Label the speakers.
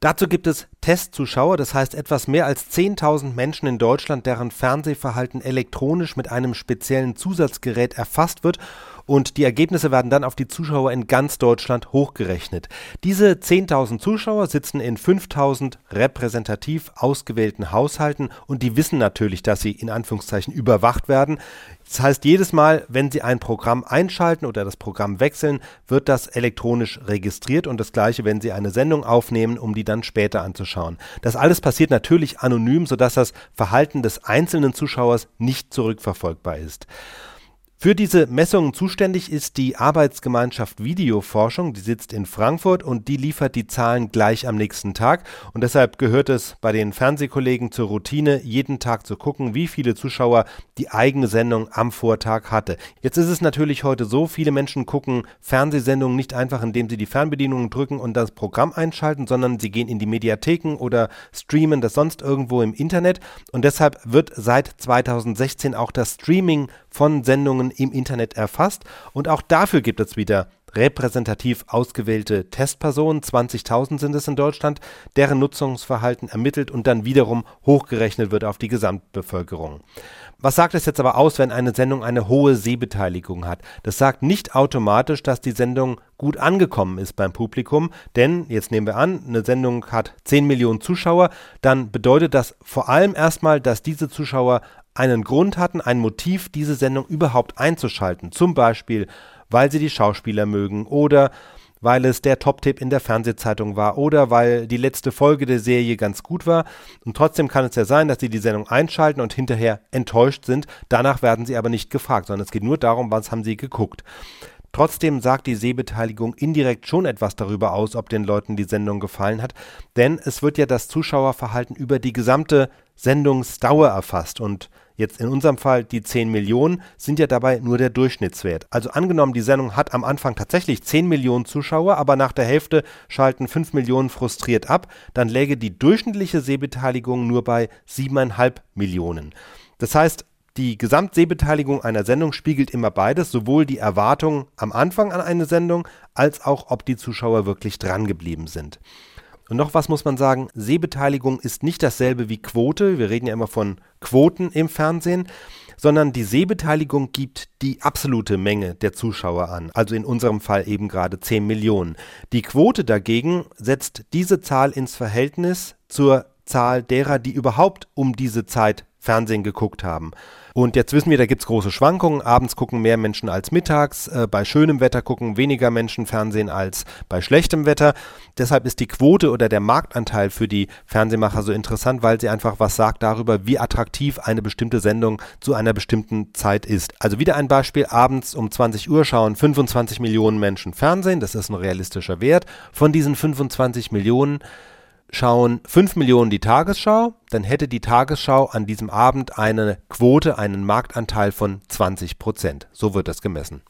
Speaker 1: Dazu gibt es Testzuschauer, das heißt etwas mehr als 10.000 Menschen in Deutschland, deren Fernsehverhalten elektronisch mit einem speziellen Zusatzgerät erfasst wird und die Ergebnisse werden dann auf die Zuschauer in ganz Deutschland hochgerechnet. Diese 10.000 Zuschauer sitzen in 5.000 repräsentativ ausgewählten Haushalten und die wissen natürlich, dass sie in Anführungszeichen überwacht werden. Das heißt, jedes Mal, wenn Sie ein Programm einschalten oder das Programm wechseln, wird das elektronisch registriert und das gleiche, wenn Sie eine Sendung aufnehmen, um die dann später anzuschauen. Das alles passiert natürlich anonym, sodass das Verhalten des einzelnen Zuschauers nicht zurückverfolgbar ist. Für diese Messungen zuständig ist die Arbeitsgemeinschaft Videoforschung, die sitzt in Frankfurt und die liefert die Zahlen gleich am nächsten Tag. Und deshalb gehört es bei den Fernsehkollegen zur Routine, jeden Tag zu gucken, wie viele Zuschauer die eigene Sendung am Vortag hatte. Jetzt ist es natürlich heute so, viele Menschen gucken Fernsehsendungen nicht einfach, indem sie die Fernbedienung drücken und das Programm einschalten, sondern sie gehen in die Mediatheken oder streamen das sonst irgendwo im Internet. Und deshalb wird seit 2016 auch das Streaming von Sendungen im Internet erfasst und auch dafür gibt es wieder repräsentativ ausgewählte Testpersonen, 20.000 sind es in Deutschland, deren Nutzungsverhalten ermittelt und dann wiederum hochgerechnet wird auf die Gesamtbevölkerung. Was sagt es jetzt aber aus, wenn eine Sendung eine hohe Sehbeteiligung hat? Das sagt nicht automatisch, dass die Sendung gut angekommen ist beim Publikum, denn jetzt nehmen wir an, eine Sendung hat 10 Millionen Zuschauer, dann bedeutet das vor allem erstmal, dass diese Zuschauer einen Grund hatten, ein Motiv, diese Sendung überhaupt einzuschalten. Zum Beispiel, weil sie die Schauspieler mögen oder weil es der Top-Tipp in der Fernsehzeitung war oder weil die letzte Folge der Serie ganz gut war. Und trotzdem kann es ja sein, dass sie die Sendung einschalten und hinterher enttäuscht sind. Danach werden sie aber nicht gefragt, sondern es geht nur darum, was haben sie geguckt. Trotzdem sagt die Sehbeteiligung indirekt schon etwas darüber aus, ob den Leuten die Sendung gefallen hat, denn es wird ja das Zuschauerverhalten über die gesamte Sendungsdauer erfasst und Jetzt in unserem Fall die 10 Millionen sind ja dabei nur der Durchschnittswert. Also angenommen, die Sendung hat am Anfang tatsächlich 10 Millionen Zuschauer, aber nach der Hälfte schalten 5 Millionen frustriert ab, dann läge die durchschnittliche Sehbeteiligung nur bei 7,5 Millionen. Das heißt, die Gesamtsehbeteiligung einer Sendung spiegelt immer beides, sowohl die Erwartung am Anfang an eine Sendung, als auch ob die Zuschauer wirklich drangeblieben sind. Und noch was muss man sagen, Sehbeteiligung ist nicht dasselbe wie Quote, wir reden ja immer von Quoten im Fernsehen, sondern die Sehbeteiligung gibt die absolute Menge der Zuschauer an, also in unserem Fall eben gerade 10 Millionen. Die Quote dagegen setzt diese Zahl ins Verhältnis zur Zahl derer, die überhaupt um diese Zeit Fernsehen geguckt haben. Und jetzt wissen wir, da gibt es große Schwankungen. Abends gucken mehr Menschen als mittags. Äh, bei schönem Wetter gucken weniger Menschen Fernsehen als bei schlechtem Wetter. Deshalb ist die Quote oder der Marktanteil für die Fernsehmacher so interessant, weil sie einfach was sagt darüber, wie attraktiv eine bestimmte Sendung zu einer bestimmten Zeit ist. Also wieder ein Beispiel. Abends um 20 Uhr schauen 25 Millionen Menschen Fernsehen. Das ist ein realistischer Wert. Von diesen 25 Millionen schauen 5 Millionen die Tagesschau, dann hätte die Tagesschau an diesem Abend eine Quote, einen Marktanteil von 20 Prozent. So wird das gemessen.